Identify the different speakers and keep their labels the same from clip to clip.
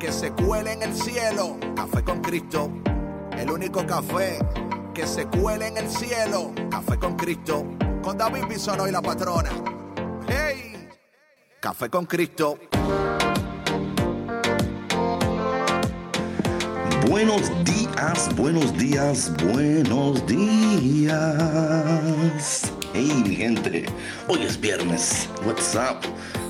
Speaker 1: que se cuele en el cielo. Café con Cristo, el único café que se cuele en el cielo. Café con Cristo, con David Bisono y la patrona. ¡Hey! Café con Cristo.
Speaker 2: Buenos días, buenos días, buenos días. Hey, mi gente, hoy es viernes. What's up?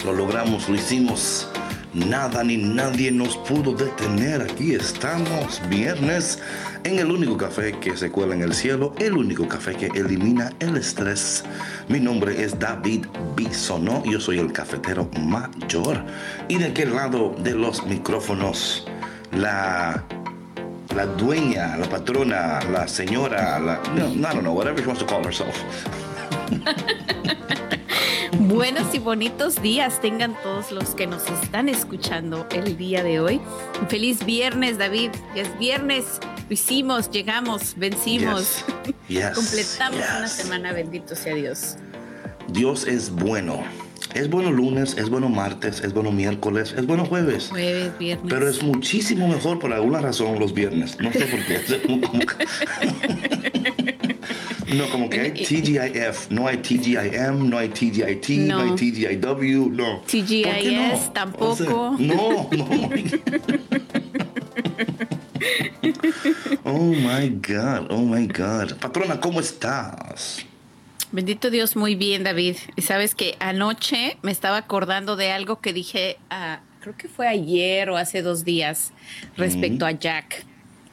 Speaker 2: Lo logramos, lo hicimos. Nada ni nadie nos pudo detener. Aquí estamos, viernes, en el único café que se cuela en el cielo, el único café que elimina el estrés. Mi nombre es David Bisono, yo soy el cafetero mayor. Y de aquel lado de los micrófonos, la la dueña, la patrona, la señora, la no, I don't whatever she wants to call herself.
Speaker 3: Buenos y bonitos días tengan todos los que nos están escuchando el día de hoy. Feliz viernes, David. Ya es viernes, lo hicimos, llegamos, vencimos.
Speaker 2: Yes,
Speaker 3: Completamos
Speaker 2: yes.
Speaker 3: una semana, bendito sea Dios.
Speaker 2: Dios es bueno. Es bueno lunes, es bueno martes, es bueno miércoles, es bueno jueves.
Speaker 3: Jueves, viernes.
Speaker 2: Pero es muchísimo mejor por alguna razón los viernes. No sé por qué. No, como que hay TGIF, no hay TGIM, no hay TGIT, no,
Speaker 3: No.
Speaker 2: hay TGIW, no.
Speaker 3: TGIS
Speaker 2: ¿Por qué no?
Speaker 3: tampoco.
Speaker 2: O sea, no, no. Oh my God, oh my God. Patrona, ¿cómo estás?
Speaker 3: Bendito Dios, muy bien, David. Y sabes que anoche me estaba acordando de algo que dije, ah, creo que fue ayer o hace dos días, respecto a Jack.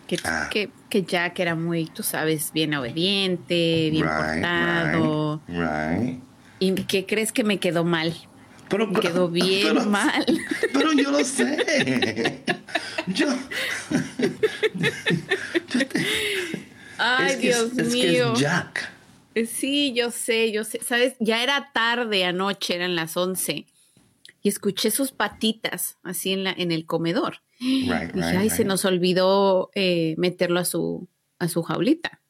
Speaker 3: Que,
Speaker 2: Ah.
Speaker 3: que, que Jack era muy, tú sabes, bien obediente, bien portado.
Speaker 2: right, right.
Speaker 3: ¿Y qué crees que me quedó mal?
Speaker 2: Pero,
Speaker 3: Me quedó bien
Speaker 2: pero-
Speaker 3: mal.
Speaker 2: Pero yo lo sé. Yo.
Speaker 3: Ay,
Speaker 2: es que
Speaker 3: Dios
Speaker 2: es, es que
Speaker 3: mío.
Speaker 2: es Jack.
Speaker 3: Sí, yo sé, yo sé. Sabes, ya era tarde anoche, eran las 11. Y escuché sus patitas así en, la, en el comedor.
Speaker 2: Right,
Speaker 3: Dije,
Speaker 2: right,
Speaker 3: ay, se nos olvidó eh, meterlo a su, a su jaulita.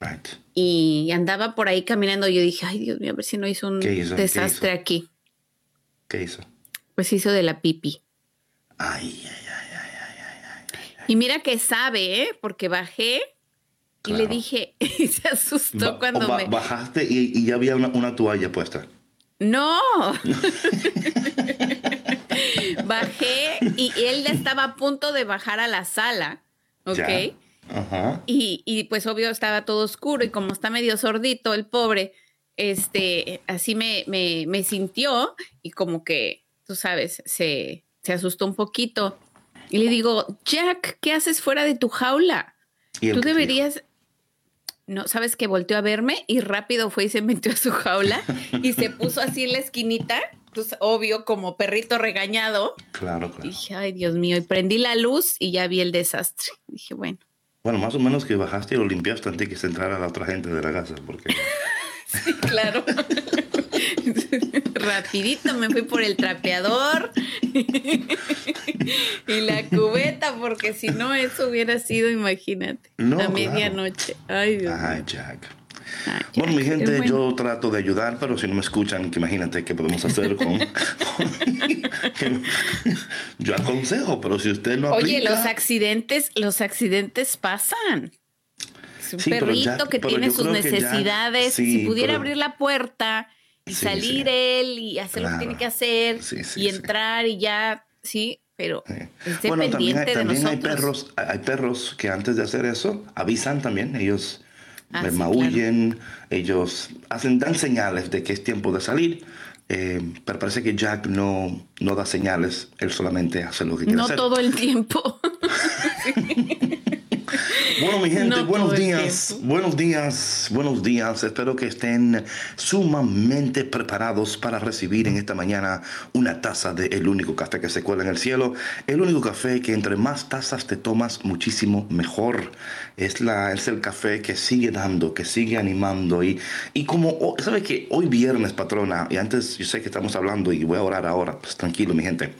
Speaker 2: Right.
Speaker 3: Y andaba por ahí caminando. Yo dije, ay, Dios mío, a ver si no hizo un
Speaker 2: ¿Qué hizo? ¿Qué
Speaker 3: desastre aquí.
Speaker 2: ¿Qué hizo?
Speaker 3: Pues hizo de la pipi.
Speaker 2: Ay, ay, ay.
Speaker 3: Y mira que sabe, ¿eh? Porque bajé y le dije, y se asustó
Speaker 2: Ba-
Speaker 3: cuando
Speaker 2: ba-
Speaker 3: me...
Speaker 2: Bajaste y, y ya había una, una toalla puesta.
Speaker 3: No. Bajé y él ya estaba a punto de bajar a la sala, ¿ok?
Speaker 2: Ya. Ajá.
Speaker 3: Y, y, pues obvio estaba todo oscuro y como está medio sordito el pobre, este, así me, me, me sintió y como que, tú sabes, se, se asustó un poquito. Y le digo, Jack, ¿qué haces fuera de tu jaula?
Speaker 2: ¿Y él
Speaker 3: Tú deberías... No, sabes que volteó a verme y rápido fue y se metió a su jaula y se puso así en la esquinita, pues obvio como perrito regañado.
Speaker 2: Claro, claro.
Speaker 3: Dije, ay Dios mío, y prendí la luz y ya vi el desastre. Dije, bueno,
Speaker 2: Bueno, más o menos que bajaste y lo limpiaste antes que se entrara la otra gente de la casa, porque
Speaker 3: sí, claro. Rapidito me fui por el trapeador y la cubeta, porque si no, eso hubiera sido, imagínate,
Speaker 2: No,
Speaker 3: a
Speaker 2: claro.
Speaker 3: medianoche. Ay, Dios.
Speaker 2: Ay, Jack.
Speaker 3: Ay,
Speaker 2: Bueno, mi
Speaker 3: Jack,
Speaker 2: gente,
Speaker 3: bueno.
Speaker 2: yo trato de ayudar, pero si no me escuchan, que imagínate qué podemos hacer con... yo aconsejo, pero si usted no
Speaker 3: Oye,
Speaker 2: aplica...
Speaker 3: los accidentes, los accidentes pasan. Un
Speaker 2: Sí,
Speaker 3: perrito
Speaker 2: Jack-
Speaker 3: que tiene sus
Speaker 2: Jack-
Speaker 3: necesidades.
Speaker 2: sí,
Speaker 3: si pudiera
Speaker 2: pero-
Speaker 3: abrir la puerta y
Speaker 2: Sí,
Speaker 3: salir
Speaker 2: sí.
Speaker 3: él y hacer lo que tiene que hacer
Speaker 2: Sí,
Speaker 3: y entrar y ya, sí, pero es
Speaker 2: Bueno, también, hay,
Speaker 3: de
Speaker 2: también hay perros, hay perros que antes de hacer eso avisan también, ellos
Speaker 3: Ah,
Speaker 2: maullen, ellos hacen, dan señales de que es tiempo de salir, eh, pero parece que Jack no, no da señales, él solamente hace lo que quiere
Speaker 3: No
Speaker 2: hacer.
Speaker 3: todo el tiempo.
Speaker 2: Bueno, mi gente, buenos días, buenos días, buenos días. Espero que estén sumamente preparados para recibir en esta mañana una taza de el único café que se cuela en el cielo. El único café que entre más tazas te tomas, muchísimo mejor. Es, la, es el café que sigue dando, que sigue animando. Y, y como, ¿sabe que Hoy viernes, patrona, y antes yo sé que estamos hablando y voy a orar ahora, pues tranquilo, mi gente.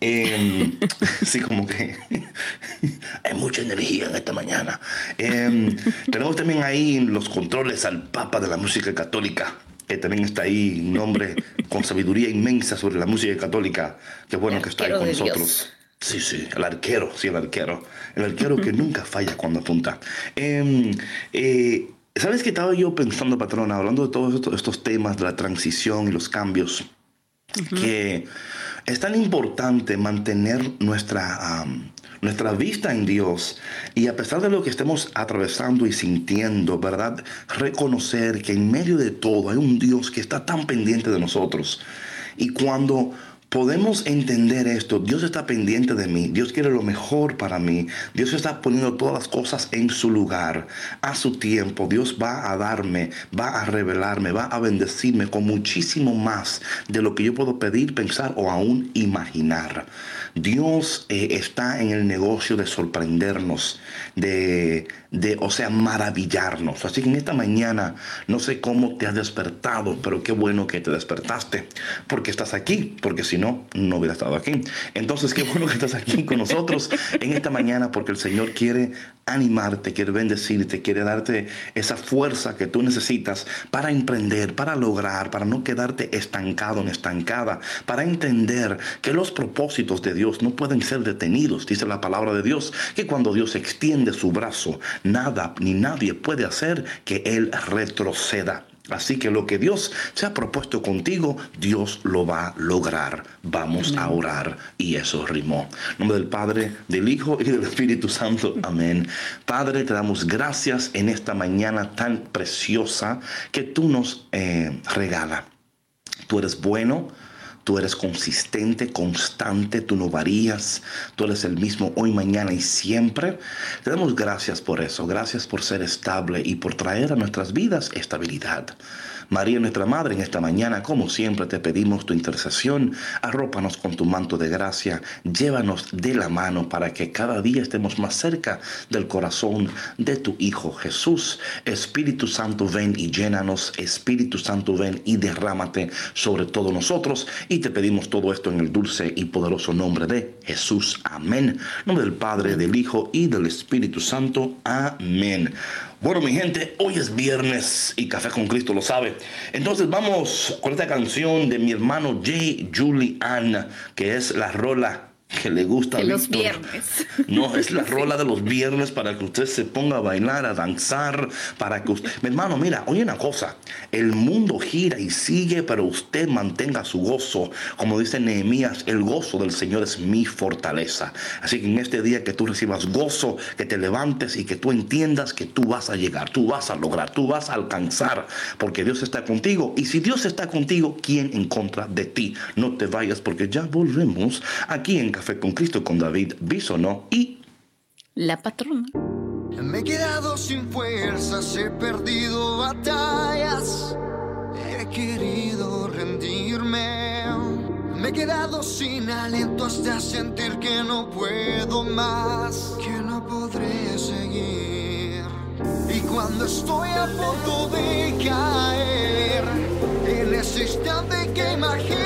Speaker 2: Eh, sí, como que hay mucha energía en esta mañana. Em, tenemos también ahí los controles al Papa de la música católica, que también está ahí, un hombre con sabiduría inmensa sobre la música católica. Qué bueno que está ahí con nosotros. Sí, sí, el arquero, sí, el arquero. El arquero que nunca falla cuando apunta. Em, eh, ¿Sabes qué estaba yo pensando, patrona, hablando de todos estos, temas de la transición y los cambios? Que es tan importante mantener nuestra, nuestra vista en Dios y a pesar de lo que estemos atravesando y sintiendo, ¿verdad? Reconocer que en medio de todo hay un Dios que está tan pendiente de nosotros. Y cuando podemos entender esto, Dios está pendiente de mí, Dios quiere lo mejor para mí, Dios está poniendo todas las cosas en su lugar, a su tiempo, Dios va a darme, va a revelarme, va a bendecirme con muchísimo más de lo que yo puedo pedir, pensar o aún imaginar. Dios eh, está en el negocio de sorprendernos, de, de, o sea, maravillarnos. Así que en esta mañana, no sé cómo te has despertado, pero qué bueno que te despertaste, porque estás aquí, porque si no, no hubiera estado aquí. Entonces, qué bueno que estás aquí con nosotros en esta mañana, porque el Señor quiere animarte, quiere bendecirte, quiere darte esa fuerza que tú necesitas para emprender, para lograr, para no quedarte estancado, ni estancada, para entender que los propósitos de Dios no pueden ser detenidos. Dice la palabra de Dios que cuando Dios extiende su brazo, nada ni nadie puede hacer que Él retroceda. Así que lo que Dios se ha propuesto contigo, Dios lo va a lograr. Vamos a orar. Y eso rimó. En nombre del Padre, del Hijo y del Espíritu Santo. Amén. Padre, te damos gracias en esta mañana tan preciosa que tú nos eh, regala. Tú eres bueno Tú eres consistente, constante, tú no varías, tú eres el mismo hoy, mañana y siempre. Te damos gracias por eso, gracias por ser estable y por traer a nuestras vidas estabilidad. María, nuestra Madre, en esta mañana, como siempre, te pedimos tu intercesión. Arrópanos con tu manto de gracia. Llévanos de la mano para que cada día estemos más cerca del corazón de tu Hijo Jesús. Espíritu Santo, ven y llénanos. Espíritu Santo, ven y derrámate sobre todos nosotros. Y te pedimos todo esto en el dulce y poderoso nombre de Jesús. Amén. Nombre del Padre, del Hijo y del Espíritu Santo. Amén. Bueno, mi gente, hoy es viernes y Café con Cristo lo sabe. Entonces vamos con esta canción de mi hermano Jay Julian, que es la rola que le gusta.
Speaker 3: De los viernes.
Speaker 2: No, es la rola de los viernes para que usted se ponga a bailar, a danzar, para que usted... Mi hermano, mira, oye una cosa, el mundo gira y sigue, pero usted mantenga su gozo. Como dice Nehemías, el gozo del Señor es mi fortaleza. Así que en este día que tú recibas gozo, que te levantes y que tú entiendas que tú vas a llegar, tú vas a lograr, tú vas a alcanzar, porque Dios está contigo. Y si Dios está contigo, ¿quién en contra de ti? No te vayas porque ya volvemos aquí en Café con Cristo con David Bisonó y
Speaker 3: la patrona.
Speaker 4: Me he quedado sin fuerzas, he perdido batallas, he querido rendirme. Me he quedado sin aliento hasta sentir que no puedo más, que no podré seguir. Y cuando estoy a punto de caer, en ese instante que imagino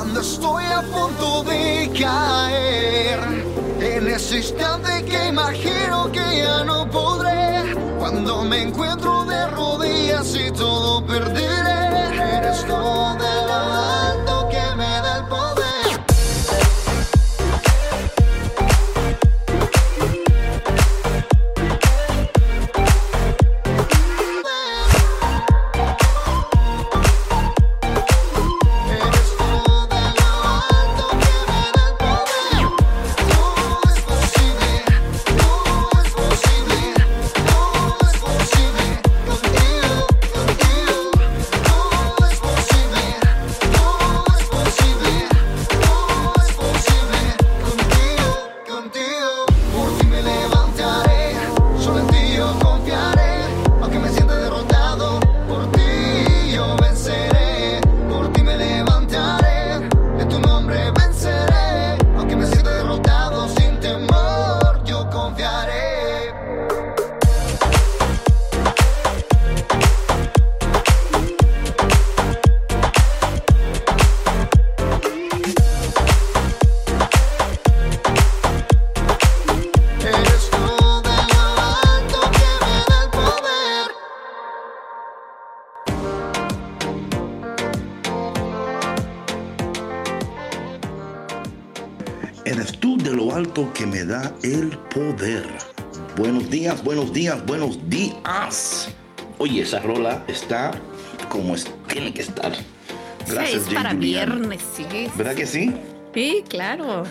Speaker 4: Cuando estoy a punto de caer, en ese instante que
Speaker 5: imagino que ya no podré, cuando me encuentro de rodillas y todo perderé. Poder.
Speaker 2: Buenos días, buenos días, buenos días. Oye, esa rola está como es- tiene que estar.
Speaker 3: Sí, es para viernes, sí.
Speaker 2: ¿Verdad que sí?
Speaker 3: Sí, claro.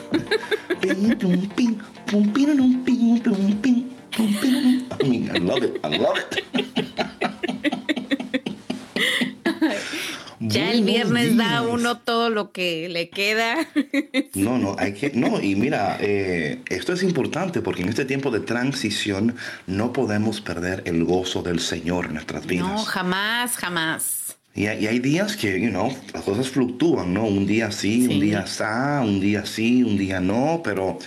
Speaker 2: I love it, I love it.
Speaker 3: Ya el viernes da
Speaker 2: días.
Speaker 3: uno todo lo que le queda.
Speaker 2: No, no, hay que, no, y mira, eh, esto es importante porque en este tiempo de transición no podemos perder el gozo del Señor en nuestras vidas.
Speaker 3: No, jamás, jamás.
Speaker 2: Y, hay- días que, you know, las cosas fluctúan, ¿no? Un día sí,
Speaker 3: Sí.
Speaker 2: un día sa, un día sí, un día no, pero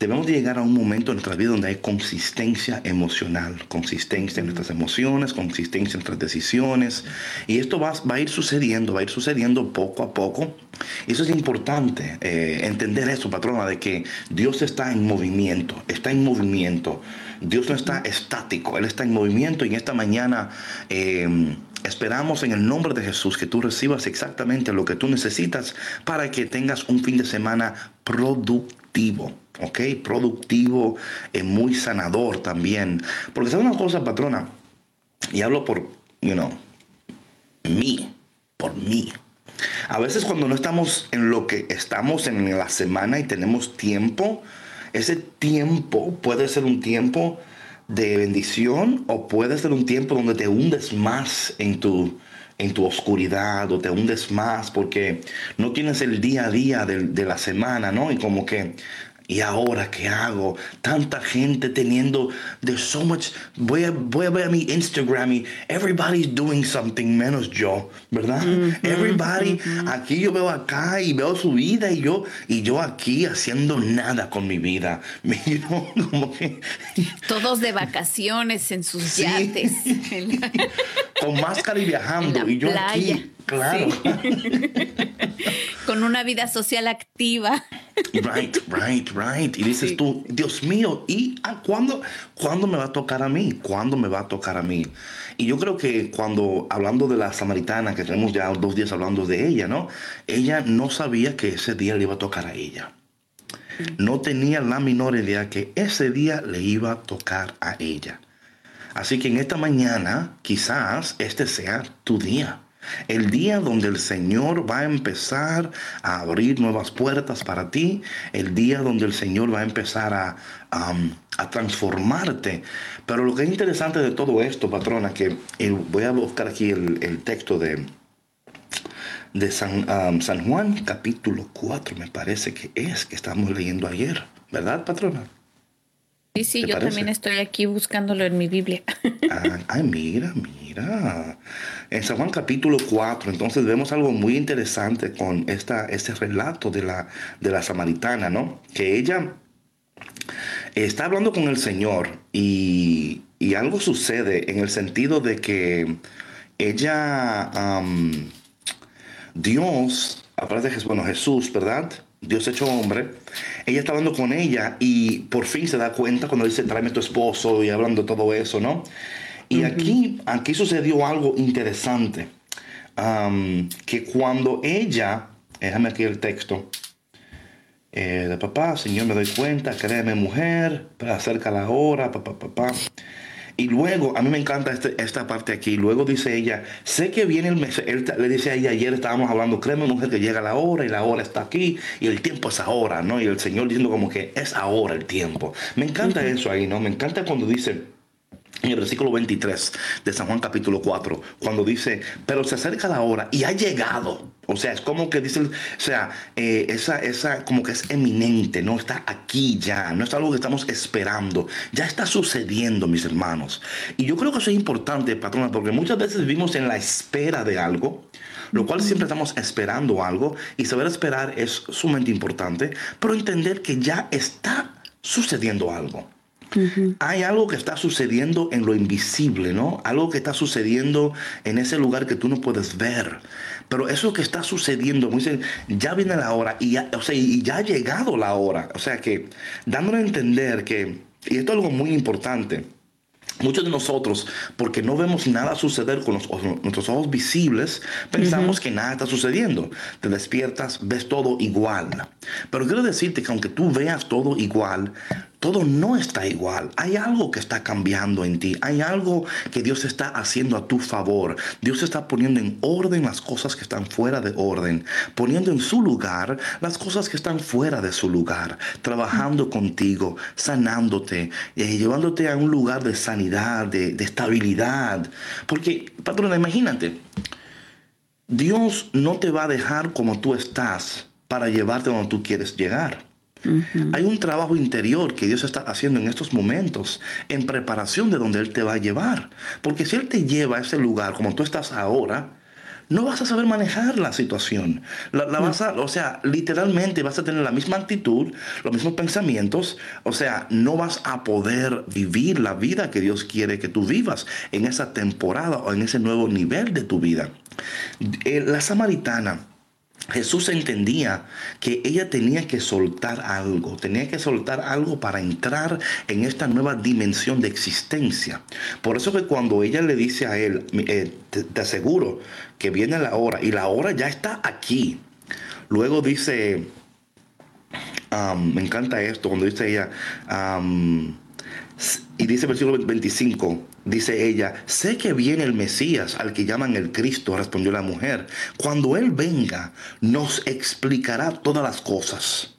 Speaker 2: debemos de llegar a un momento en nuestra vida donde hay consistencia emocional, consistencia en nuestras emociones, consistencia en nuestras decisiones. Y esto va, va a ir sucediendo, va a ir sucediendo poco a poco. Y eso es importante, eh, entender eso, patrona, de que Dios está en movimiento, está en movimiento. Dios no está estático, Él está en movimiento y en esta mañana... eh, Esperamos en el nombre de Jesús que tú recibas exactamente lo que tú necesitas para que tengas un fin de semana productivo, ¿ok? Productivo, eh, muy sanador también. Porque sabes una cosa, patrona, y hablo por, you know, mí, por mí. A veces cuando no estamos en lo que estamos en la semana y tenemos tiempo, ese tiempo puede ser un tiempo de bendición o puede ser un tiempo donde te hundes más en tu, en tu oscuridad o te hundes más porque no tienes el día a día de la semana, ¿no? Y como que, ¿y ahora qué hago? Tanta gente teniendo, there's so much, voy a, voy a ver mi Instagram y everybody's doing something menos yo, ¿verdad? Everybody, aquí yo veo acá y veo su vida y yo, y yo aquí haciendo nada con mi vida. You know, como que
Speaker 3: Todos de vacaciones en sus
Speaker 2: Sí.
Speaker 3: yates.
Speaker 2: Con máscara y viajando y yo
Speaker 3: playa.
Speaker 2: aquí, claro.
Speaker 3: con una vida social activa.
Speaker 2: Right, right, right. Y dices
Speaker 3: Sí.
Speaker 2: tú, Dios mío, ¿y a cuándo, cuándo me va a tocar a mí? ¿Cuándo me va a tocar a mí? Y yo creo que cuando, hablando de la samaritana, que tenemos ya dos días hablando de ella, ¿no? Ella no sabía que ese día le iba a tocar a ella. No tenía la menor idea que ese día le iba a tocar a ella. Así que en esta mañana quizás este sea tu día. El día donde el Señor va a empezar a abrir nuevas puertas para ti. El día donde el Señor va a empezar a, transformarte. Pero lo que es interesante de todo esto, patrona, que eh, voy a buscar aquí el, el texto de, de San, Juan, capítulo 4, me parece que es, que estamos leyendo ayer. ¿Verdad, patrona?
Speaker 3: Sí, sí,
Speaker 2: ¿Te
Speaker 3: yo
Speaker 2: parece?
Speaker 3: también estoy aquí buscándolo en mi Biblia.
Speaker 2: Ah, ay, mira, mira. En San Juan capítulo 4, entonces vemos algo muy interesante con esta, este relato de la, de la samaritana, ¿no? Que ella está hablando con el Señor y, y algo sucede en el sentido de que ella, am, Dios, aparte de Jesús, bueno, Jesús, ¿verdad? Dios hecho hombre, ella está hablando con ella y por fin se da cuenta cuando dice, tráeme tu esposo y hablando todo eso, ¿no? Y aquí, aquí sucedió algo interesante, que cuando ella, déjame aquí el texto, eh, de papá, Señor, me doy cuenta, créeme mujer, pero acerca la hora, papá, papá. Y luego, a mí me encanta este, esta parte aquí. Luego dice ella, sé que viene el mes. Él le dice a ella, ayer estábamos hablando, créeme mujer que llega la hora y la hora está aquí y el tiempo es ahora, ¿no? Y el Señor diciendo como que es ahora el tiempo. Me encanta eso ahí, ¿no? Me encanta cuando dice en el versículo 23 de San Juan capítulo 4, cuando dice, pero se acerca la hora y ha llegado. O sea, es como que dice, o sea, eh, esa, esa como que es eminente, no está aquí ya, no es algo que estamos esperando, ya está sucediendo, mis hermanos. Y yo creo que eso es importante, patrona, porque muchas veces vivimos en la espera de algo, lo cual siempre estamos esperando algo, y saber esperar es sumamente importante, pero entender que ya está sucediendo algo. Hay algo que está sucediendo en lo invisible, ¿no? Algo que está sucediendo en ese lugar que tú no puedes ver. Pero eso que está sucediendo, ya viene la hora y ya, o sea, y ya ha llegado la hora. O sea que dándole a entender que, y esto es algo muy importante, Muchos de nosotros, porque no vemos nada suceder con nuestros ojos visibles, pensamos que nada está sucediendo. Te despiertas, ves todo igual. Pero quiero decirte que aunque tú veas todo igual, todo no está igual. Hay algo que está cambiando en ti. Hay algo que Dios está haciendo a tu favor. Dios está poniendo en orden las cosas que están fuera de orden. Poniendo en su lugar las cosas que están fuera de su lugar. Trabajando contigo, sanándote, eh, llevándote a un lugar de sanidad, de, de estabilidad. Porque, patrona, imagínate. Dios no te va a dejar como tú estás para llevarte donde tú quieres llegar. Hay un trabajo interior que Dios está haciendo en estos momentos en preparación de donde Él te va a llevar. Porque si Él te lleva a ese lugar como tú estás ahora, no vas a saber manejar la situación. La, vas a, o sea, literalmente vas a tener la misma actitud, los mismos pensamientos, o sea, no vas a poder vivir la vida que Dios quiere que tú vivas en esa temporada o en ese nuevo nivel de tu vida. Eh, la samaritana Jesús entendía que ella tenía que soltar algo, tenía que soltar algo para entrar en esta nueva dimensión de existencia. Por eso que cuando ella le dice a él, eh, te, aseguro que viene la hora y la hora ya está aquí. Luego dice, me encanta esto, cuando dice ella, y dice versículo 25, dice ella, sé que viene el Mesías, al que llaman el Cristo, respondió la mujer. Cuando Él venga, nos explicará todas las cosas.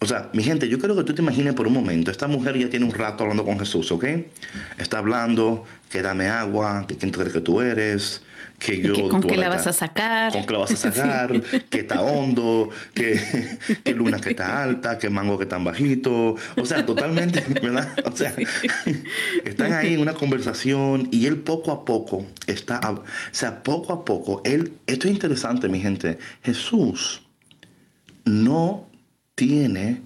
Speaker 2: O sea, mi gente, yo quiero que tú te imagines por un momento, esta mujer ya tiene un rato hablando con Jesús, ¿ok? Está hablando, que dame agua, que quién tú crees que tú eres, que yo...
Speaker 3: ¿Con qué la vas a sacar?
Speaker 2: ¿Con qué la vas a sacar? que está hondo, que, luna que está alta, que mango que está bajito. O sea, totalmente, ¿verdad? O sea, están ahí en una conversación y él poco a poco está... O sea, poco a poco, él... Esto es interesante, mi gente. Jesús no tiene...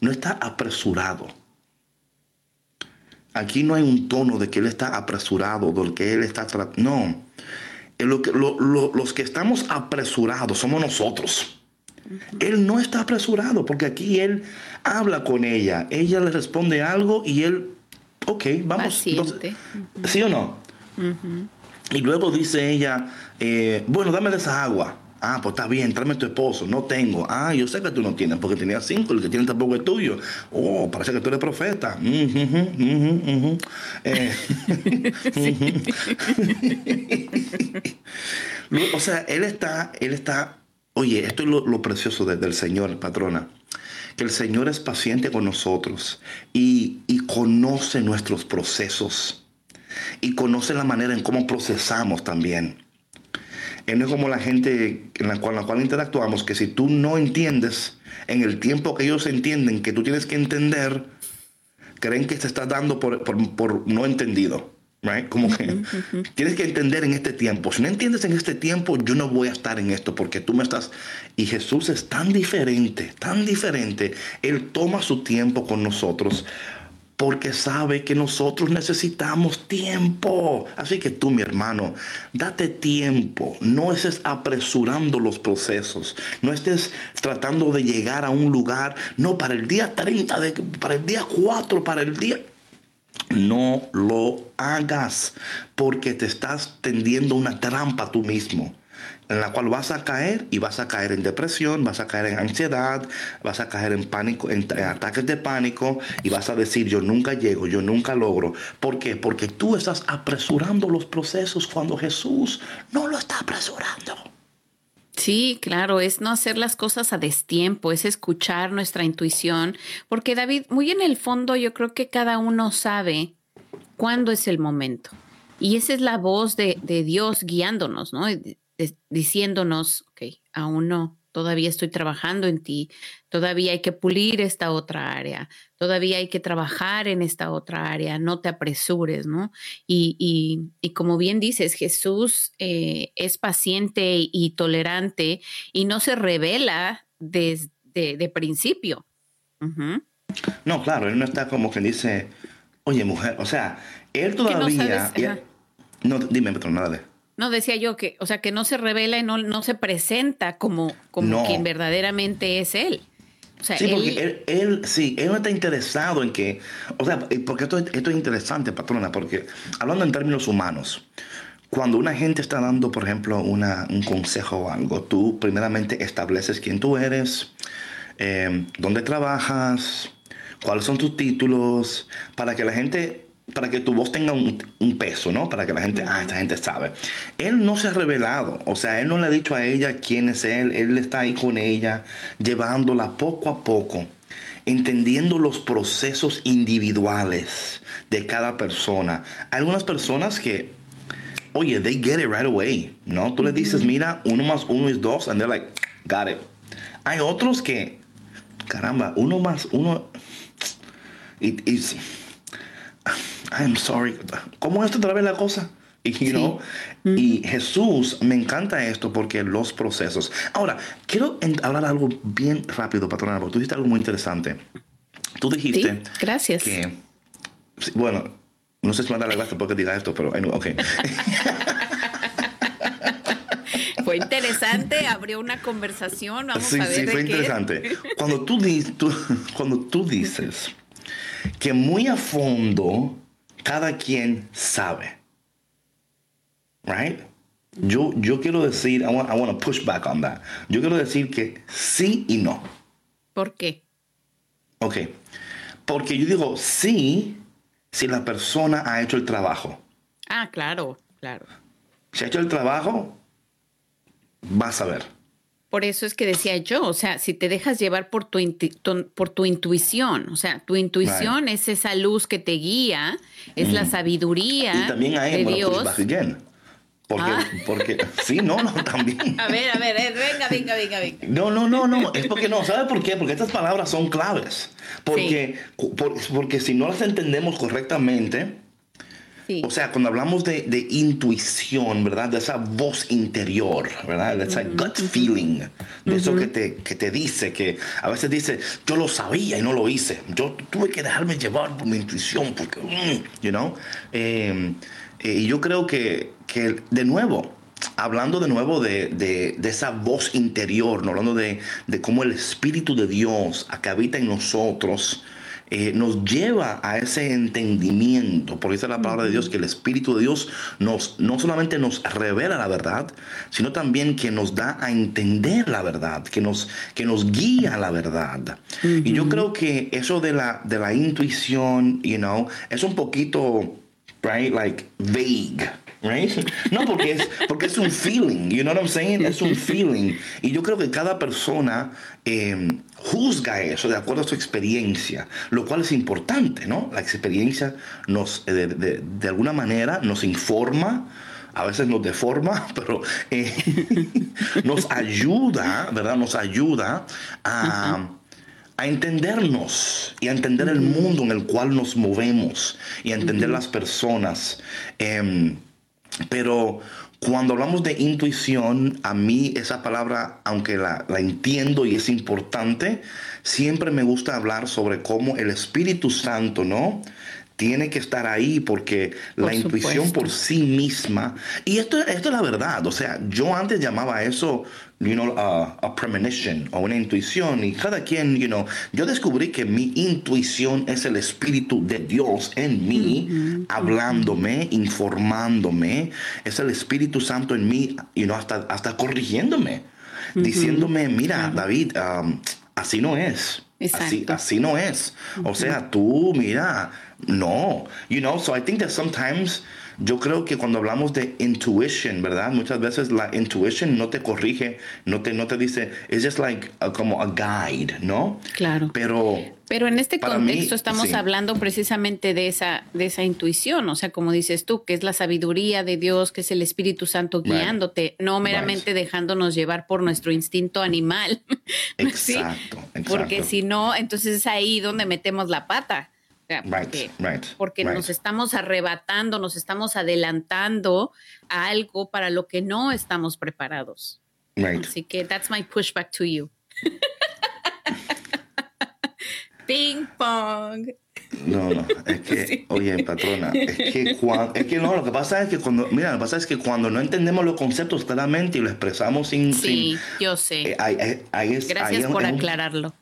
Speaker 2: no está apresurado. Aquí no hay un tono de que él está apresurado, de que él está... No. Lo que, los que estamos apresurados somos nosotros. Él no está apresurado porque aquí él habla con ella. Ella le responde algo y él, ok, vamos. ¿Sí o no? Y luego dice ella, eh, bueno, dame de esa agua. Ah, pues está bien, tráeme tu esposo. No tengo. Ah, yo sé que tú no tienes, porque tenías cinco, el que tiene tampoco es tuyo. Oh, parece que tú eres profeta. o sea, él está, él está, oye, esto es lo, precioso del Señor, patrona. Que el Señor es paciente con nosotros y, y conoce nuestros procesos y conoce la manera en cómo procesamos también. Él no es como la gente en la cual, la cual interactuamos, que si tú no entiendes en el tiempo que ellos entienden que tú tienes que entender, creen que te estás dando por, no entendido. Right? Como que tienes que entender en este tiempo. Si no entiendes en este tiempo, yo no voy a estar en esto porque tú me estás... Y Jesús es tan diferente, tan diferente. Él toma su tiempo con nosotros porque sabe que nosotros necesitamos tiempo. Así que tú, mi hermano, date tiempo. No estés apresurando los procesos. No estés tratando de llegar a un lugar, no, para el día 30, para el día 4, para el día... No lo hagas porque te estás tendiendo una trampa tú mismo en la cual vas a caer y vas a caer en depresión, vas a caer en ansiedad, vas a caer en pánico, en, ataques de pánico y vas a decir yo nunca llego, yo nunca logro. ¿Por qué? Porque tú estás apresurando los procesos cuando Jesús no lo está apresurando.
Speaker 3: Sí, claro, es no hacer las cosas a destiempo, es escuchar nuestra intuición, porque David, muy en el fondo yo creo que cada uno sabe cuándo es el momento. Y esa es la voz de, de Dios guiándonos, ¿no? Diciéndonos, ok, aún no, todavía estoy trabajando en ti, todavía hay que pulir esta otra área, todavía hay que trabajar en esta otra área, no te apresures, ¿no? Y, como bien dices, Jesús eh, es paciente y tolerante y no se revela desde de, principio.
Speaker 2: No, claro, él no está como que dice, oye mujer, o sea, él todavía... No, dime, patrón, nada de...
Speaker 3: No, decía yo que, o sea, que no se revela y no, no se presenta como, como quien verdaderamente es él.
Speaker 2: sí, porque él, sí, él no está interesado en que, o sea, porque esto, esto es interesante, patrona, porque hablando en términos humanos, cuando una gente está dando, por ejemplo, una, un consejo o algo, tú primeramente estableces quién tú eres, eh, dónde trabajas, cuáles son tus títulos, para que la gente para que tu voz tenga un, peso, ¿no? Para que la gente, ah, esta gente sabe. Él no se ha revelado, o sea, él no le ha dicho a ella quién es él, él está ahí con ella, llevándola poco a poco, entendiendo los procesos individuales de cada persona. Hay algunas personas que, oye, they get it right away, ¿no? Tú le dices, mira, uno más uno es dos, and they're like, got it. Hay otros que, caramba, uno más uno, y I'm sorry. ¿Cómo es otra vez la cosa? You Y Jesús, me encanta esto porque los procesos. Ahora, quiero hablar algo bien rápido, patrona, porque tú dijiste algo muy interesante. Tú dijiste.
Speaker 3: gracias.
Speaker 2: Que, bueno, no sé si me la gracia porque diga esto, pero ok.
Speaker 3: fue interesante, abrió una conversación. Vamos a ver.
Speaker 2: Sí, fue interesante. Cuando tú, cuando tú dices que muy a fondo cada quien sabe. Right? Yo, yo quiero decir, I want, I want to push back on that. Yo quiero decir que sí y no.
Speaker 3: ¿Por qué?
Speaker 2: Ok. Porque yo digo sí si la persona ha hecho el trabajo.
Speaker 3: Ah, claro, claro.
Speaker 2: Si ha hecho el trabajo, vas a ver.
Speaker 3: Por eso es que decía yo, o sea, si te dejas llevar por tu, por tu intuición, o sea, tu intuición es esa luz que te guía, es la mm. sabiduría
Speaker 2: y también hay, de Dios. Porque, ah. porque, sí, no, no, también.
Speaker 3: A ver, a ver, eh, venga, venga, venga, venga.
Speaker 2: No, no, no, no, es porque no, ¿sabe por qué? Porque estas palabras son claves. Porque, porque si no las entendemos correctamente, o sea, cuando hablamos de, intuición, ¿verdad? De esa voz interior, ¿verdad? De ese gut feeling, de eso que te, que te dice, que a veces dice, yo lo sabía y no lo hice. Yo tuve que dejarme llevar por mi intuición, porque, mm", you know? Em, eh, y yo creo que, que, de nuevo, hablando de nuevo de, de, de, esa voz interior, ¿no? hablando de, de cómo el Espíritu de Dios que habita en nosotros, eh, nos lleva a ese entendimiento, porque dice la palabra de Dios que el Espíritu de Dios nos, no solamente nos revela la verdad, sino también que nos da a entender la verdad, que nos, que nos guía a la verdad. Y yo creo que eso de la, de la intuición, you know, es un poquito, right, like vague. Right? No, porque es, porque es un feeling, you know what I'm saying? Es un feeling. Y yo creo que cada persona eh, juzga eso de acuerdo a su experiencia, lo cual es importante, ¿no? La experiencia nos, eh, de, alguna manera, nos informa, a veces nos deforma, pero eh, nos ayuda, ¿verdad? Nos ayuda a, a, entendernos y a entender el mundo en el cual nos movemos y a entender las personas. Em, pero cuando hablamos de intuición, a mí esa palabra, aunque la, la, entiendo y es importante, siempre me gusta hablar sobre cómo el Espíritu Santo, ¿no? Tiene que estar ahí porque la intuición por sí misma, y esto, esto es la verdad, o sea, yo antes llamaba eso you know, a, premonition o una intuición. Y cada quien, you know, yo descubrí que mi intuición es el Espíritu de Dios en mí, hablándome, informándome, es el Espíritu Santo en mí, y no hasta, hasta corrigiéndome, diciéndome, mira, David, um, así no es. Así, así no es. O sea, tú, mira, no. You know, so I think that sometimes yo creo que cuando hablamos de intuition, ¿verdad? Muchas veces la intuition no te corrige, no te, no te dice, es just like como a guide, ¿no?
Speaker 3: Claro.
Speaker 2: Pero,
Speaker 3: Pero en este contexto estamos hablando precisamente de esa, de esa intuición, o sea, como dices tú, que es la sabiduría de Dios, que es el Espíritu Santo guiándote, no meramente dejándonos llevar por nuestro instinto animal.
Speaker 2: Exacto,
Speaker 3: exacto. Porque si no, entonces es ahí donde metemos la pata porque, porque nos estamos arrebatando, nos estamos adelantando a algo para lo que no estamos preparados. Así que that's my pushback to you. Ping pong.
Speaker 2: No, no, es que, oye, patrona, es que, es que no, lo que pasa es que cuando, mira, lo que pasa es que cuando no entendemos los conceptos claramente y lo expresamos sin...
Speaker 3: Sí, yo sé.
Speaker 2: Eh,
Speaker 3: Gracias por aclararlo.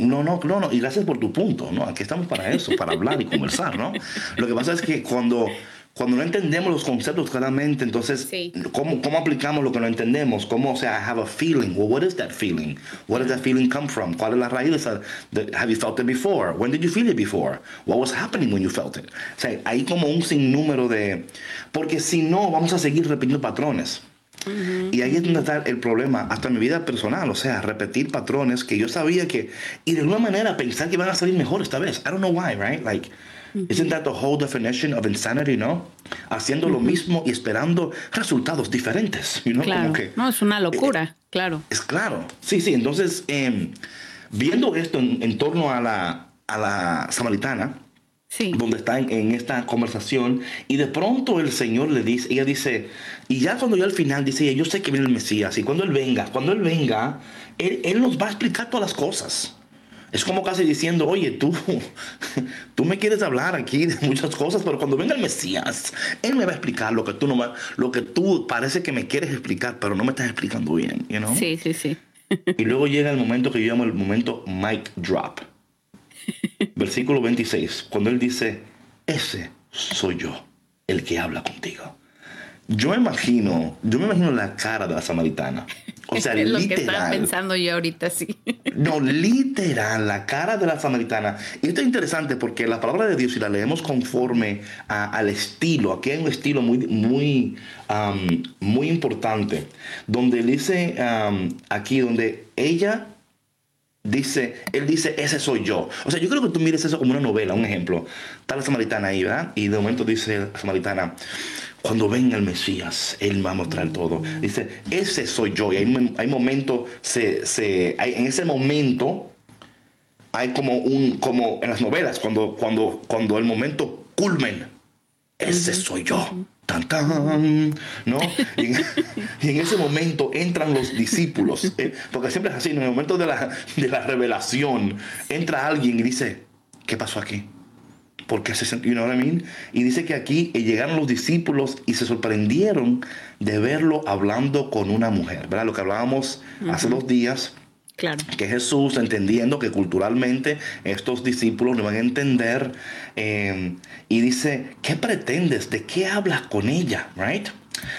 Speaker 2: No, no, no, no, y gracias por tu punto, ¿no? Aquí estamos para eso, para hablar y conversar, ¿no? Lo que pasa es que cuando, cuando no entendemos los conceptos claramente, entonces, ¿cómo, ¿cómo aplicamos lo que no entendemos? ¿Cómo, o sea, I have a feeling? Well, what is that feeling? Where does that feeling come from? ¿Cuál es la raíz? De, have you felt it before? When did you feel it before? What was happening when you felt it? O sea, hay como un sinnúmero de... Porque si no, vamos a seguir repitiendo patrones. Y ahí es donde está el problema, hasta en mi vida personal, o sea, repetir patrones que yo sabía que, y de alguna manera pensar que van a salir mejor esta vez. I don't know why, right? Like, isn't that the whole definition of insanity, no? Haciendo lo mismo y esperando resultados diferentes, you know?
Speaker 3: Claro. no, es una locura, eh, claro.
Speaker 2: Es claro, sí, sí. Entonces, em, viendo esto en, torno a la, a la samaritana, donde está en, esta conversación y de pronto el Señor le dice, ella dice, y ya cuando yo al final dice, yo sé que viene el Mesías y cuando Él venga, cuando Él venga, Él, él nos va a explicar todas las cosas. Es como casi diciendo, oye, tú, tú me quieres hablar aquí de muchas cosas, pero cuando venga el Mesías, Él me va a explicar lo que tú, no lo que tú parece que me quieres explicar, pero no me estás explicando bien, you know?
Speaker 3: Sí, sí, sí.
Speaker 2: y luego llega el momento que yo llamo el momento mic drop versículo 26, cuando él dice, ese soy yo, el que habla contigo. Yo imagino, yo me imagino la cara de la samaritana. O sea,
Speaker 3: es
Speaker 2: lo
Speaker 3: que estaba pensando yo ahorita, sí.
Speaker 2: No, literal, la cara de la samaritana. Y esto es interesante porque la palabra de Dios, si la leemos conforme al estilo, aquí hay un estilo muy, muy, muy importante, donde dice aquí, donde ella Dice, él dice, ese soy yo. O sea, yo creo que tú mires eso como una novela, un ejemplo. Está la samaritana ahí, ¿verdad? Y de momento dice la samaritana, cuando venga el Mesías, Él va a mostrar todo. Dice, ese soy yo. Y hay, hay momentos, se, se, hay, en ese momento, hay como un, como en las novelas, cuando, cuando, cuando el momento culmen, ese soy yo tan, tan, ¿no? Y en, ese momento entran los discípulos, ¿eh? porque siempre es así, en el momento de la, de la revelación, entra alguien y dice, ¿qué pasó aquí? Porque se you know what I mean? Y dice que aquí eh, llegaron los discípulos y se sorprendieron de verlo hablando con una mujer, ¿verdad? Lo que hablábamos hace dos días, que Jesús, entendiendo que culturalmente estos discípulos no van a entender, eh, y dice, ¿qué pretendes? ¿De qué hablas con ella? Right?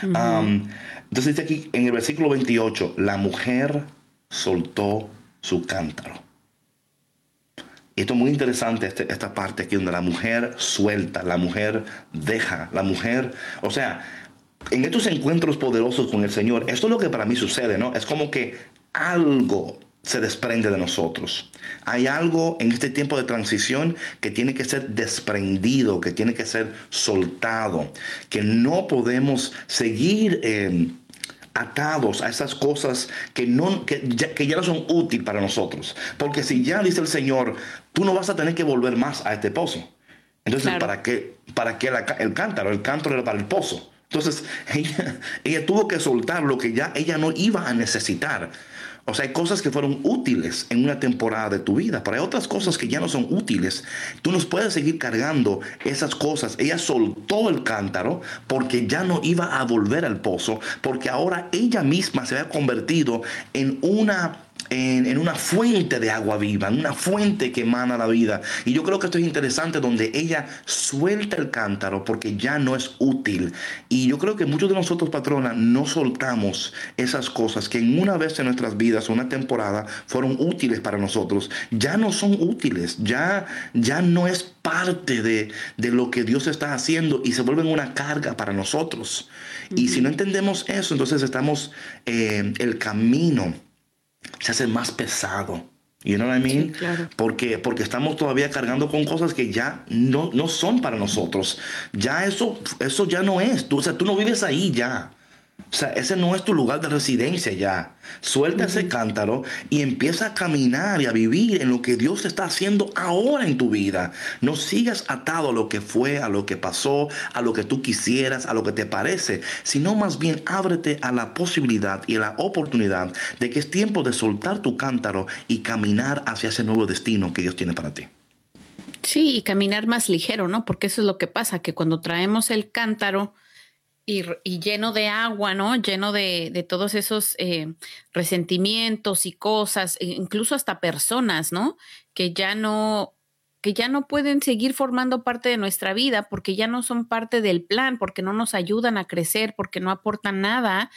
Speaker 2: Um, entonces dice aquí en el versículo 28, la mujer soltó su cántaro. Y esto es muy interesante, este, esta parte aquí donde la mujer suelta, la mujer deja, la mujer, o sea, en estos encuentros poderosos con el Señor, esto es lo que para mí sucede, ¿no? Es como que algo se desprende de nosotros. Hay algo en este tiempo de transición que tiene que ser desprendido, que tiene que ser soltado, que no podemos seguir em, atados a esas cosas que, no, que, ya, no son útiles para nosotros. Porque si ya dice el Señor, tú no vas a tener que volver más a este pozo. Entonces, ¿para qué, para qué el cántaro? El cántaro era para el pozo. Entonces, ella, ella tuvo que soltar lo que ya ella no iba a necesitar. O sea, hay cosas que fueron útiles en una temporada de tu vida, pero hay otras cosas que ya no son útiles. Tú nos puedes seguir cargando esas cosas. Ella soltó el cántaro porque ya no iba a volver al pozo, porque ahora ella misma se había convertido en una en, una fuente de agua viva, en una fuente que emana la vida. Y yo creo que esto es interesante donde ella suelta el cántaro porque ya no es útil. Y yo creo que muchos de nosotros, patrona, no soltamos esas cosas que en una vez en nuestras vidas, una temporada, fueron útiles para nosotros. Ya no son útiles, ya, ya no es parte de, lo que Dios está haciendo y se vuelven una carga para nosotros. Y si no entendemos eso, entonces estamos en eh, el camino se hace más pesado. You know what I mean? porque, porque estamos todavía cargando con cosas que ya no, no son para nosotros. Ya eso, eso ya no es. Tú, o sea, tú no vives ahí ya. O sea, ese no es tu lugar de residencia ya. Suelta ese cántaro y empieza a caminar y a vivir en lo que Dios está haciendo ahora en tu vida. No sigas atado a lo que fue, a lo que pasó, a lo que tú quisieras, a lo que te parece, sino más bien ábrete a la posibilidad y a la oportunidad de que es tiempo de soltar tu cántaro y caminar hacia ese nuevo destino que Dios tiene para ti.
Speaker 3: Sí, y caminar más ligero, ¿no? Porque eso es lo que pasa, que cuando traemos el cántaro, y, lleno de agua, ¿no? Lleno de, todos esos eh, resentimientos y cosas, e incluso hasta personas, ¿no? Que ya no, que ya no pueden seguir formando parte de nuestra vida porque ya no son parte del plan, porque no nos ayudan a crecer, porque no aportan nada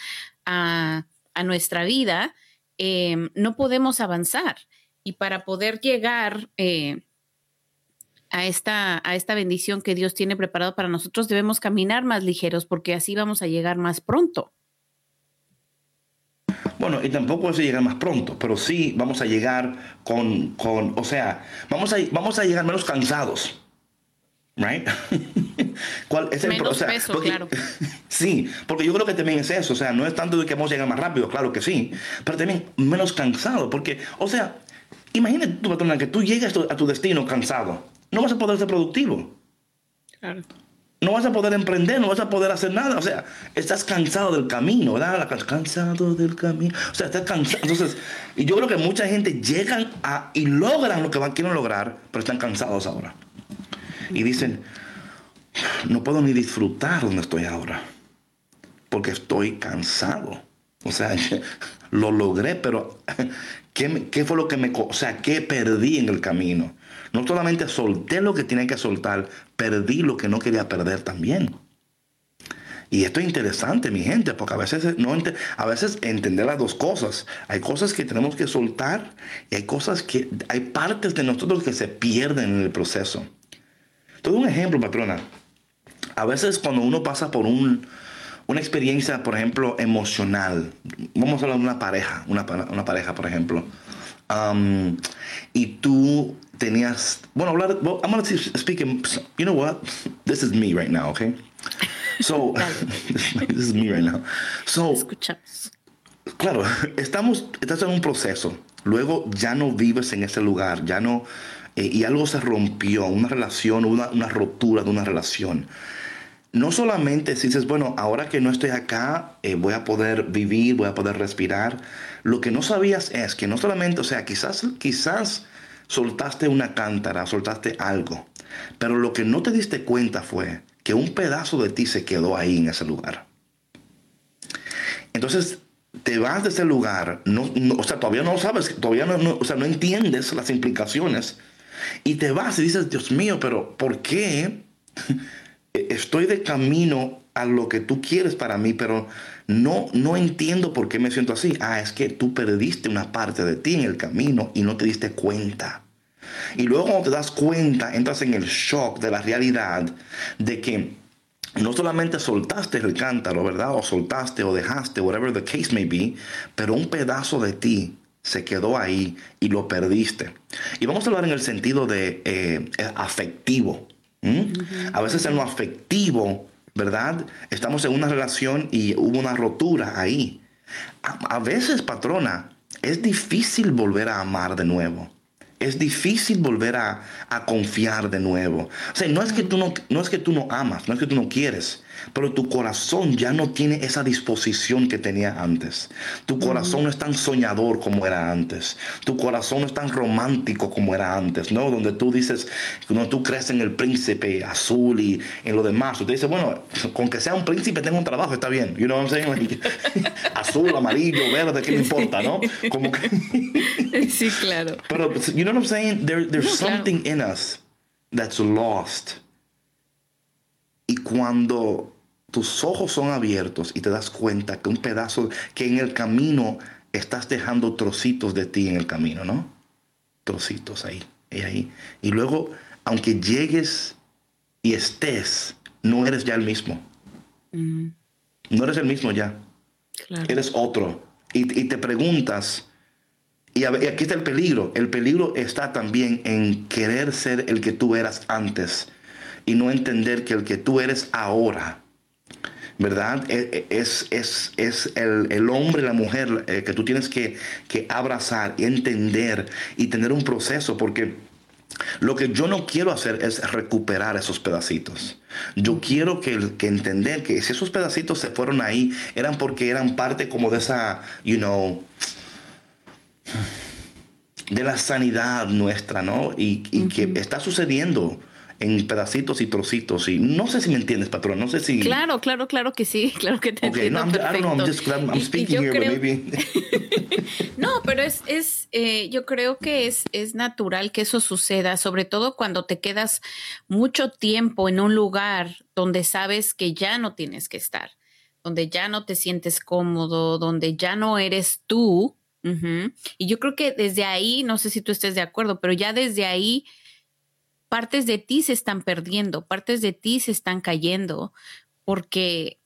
Speaker 3: a, nuestra vida, em, no podemos avanzar. Y para poder llegar eh, a esta, a esta bendición que Dios tiene preparado para nosotros, debemos caminar más ligeros porque así vamos a llegar más pronto.
Speaker 2: Bueno, y tampoco vamos a llegar más pronto, pero sí vamos a llegar con, con o sea, vamos a, vamos a llegar menos cansados. Right?
Speaker 3: ¿Cuál es el menos peso, claro.
Speaker 2: Sí, porque yo creo que también es eso. O sea, no es tanto de que vamos a llegar más rápido, claro que sí, pero también menos cansado. Porque, o sea, imagínate tu patrona que tú llegas a tu destino cansado no vas a poder ser productivo. Claro. No vas a poder emprender, no vas a poder hacer nada. O sea, estás cansado del camino, ¿verdad? Cansado del camino. O sea, estás cansado. Entonces, y yo creo que mucha gente llegan a y logran lo que van, quieren lograr, pero están cansados ahora. Y dicen, no puedo ni disfrutar donde estoy ahora, porque estoy cansado. O sea, lo logré, pero ¿qué, ¿qué, fue lo que me... O sea, ¿qué perdí en el camino? No solamente solté lo que tenía que soltar, perdí lo que no quería perder también. Y esto es interesante, mi gente, porque a veces, no a veces entender las dos cosas. Hay cosas que tenemos que soltar y hay cosas que, hay partes de nosotros que se pierden en el proceso. Todo un ejemplo, patrona. A veces cuando uno pasa por un, una experiencia, por ejemplo, emocional, vamos a hablar de una pareja, una, pareja, por ejemplo, y tú tenías, bueno, hablar, well, I'm going to speak in, you know what? This is me right now, okay? So, this is me right now. So, Escuchamos. Claro, estamos, estás en un proceso. Luego ya no vives en ese lugar, ya no, eh, y algo se rompió, una relación, una, una rotura de una relación no solamente si dices, bueno, ahora que no estoy acá, eh, voy a poder vivir, voy a poder respirar. Lo que no sabías es que no solamente, o sea, quizás, quizás soltaste una cántara, soltaste algo. Pero lo que no te diste cuenta fue que un pedazo de ti se quedó ahí en ese lugar. Entonces te vas de ese lugar, no, o sea, todavía no sabes, todavía no, o sea, no entiendes las implicaciones. Y te vas y dices, Dios mío, pero ¿por qué estoy de camino a lo que tú quieres para mí, pero no, no entiendo por qué me siento así. Ah, es que tú perdiste una parte de ti en el camino y no te diste cuenta. Y luego cuando te das cuenta, entras en el shock de la realidad de que no solamente soltaste el cántaro, ¿verdad? O soltaste o dejaste, whatever the case may be, pero un pedazo de ti se quedó ahí y lo perdiste. Y vamos a hablar en el sentido de eh, afectivo. A veces en lo afectivo ¿verdad? Estamos en una relación y hubo una rotura ahí. A, veces, patrona, es difícil volver a amar de nuevo. Es difícil volver a, confiar de nuevo. O sea, no es, que tú no, no es que tú no amas, no es que tú no quieres. Pero tu corazón ya no tiene esa disposición que tenía antes. Tu corazón no es tan soñador como era antes. Tu corazón no es tan romántico como era antes, ¿no? Donde tú dices, cuando tú crees en el príncipe azul y en lo demás, tú dices, bueno, con que sea un príncipe tengo un trabajo, está bien. You know what I'm saying? azul, amarillo, verde, ¿qué me importa, no? Como que
Speaker 3: sí, claro.
Speaker 2: Pero, you know what I'm saying? There, there's something in us that's lost. Y cuando tus ojos son abiertos y te das cuenta que un pedazo, que en el camino estás dejando trocitos de ti en el camino, ¿no? Trocitos ahí, y ahí. Y luego, aunque llegues y estés, no eres ya el mismo. Mm. No eres el mismo ya. Eres otro. Y, y te preguntas, y, aquí está el peligro. El peligro está también en querer ser el que tú eras antes y no entender que el que tú eres ahora ¿verdad? E, e, es, es, es el, el, hombre, la mujer eh, que tú tienes que, que abrazar y entender y tener un proceso, porque lo que yo no quiero hacer es recuperar esos pedacitos. Yo quiero que, que, entender que si esos pedacitos se fueron ahí, eran porque eran parte como de esa, you know, de la sanidad nuestra, ¿no? Y, y que está sucediendo en pedacitos y trocitos. Y no sé si me entiendes, patrón. No sé si.
Speaker 3: Claro, claro, claro que sí. Claro que te entiendo. No, I don't know. I'm just I'm speaking here, maybe. no, pero es, es eh, yo creo que es, es natural que eso suceda, sobre todo cuando te quedas mucho tiempo en un lugar donde sabes que ya no tienes que estar, donde ya no te sientes cómodo, donde ya no eres tú. Y yo creo que desde ahí, no sé si tú estés de acuerdo, pero ya desde ahí partes de ti se están perdiendo, partes de ti se están cayendo porque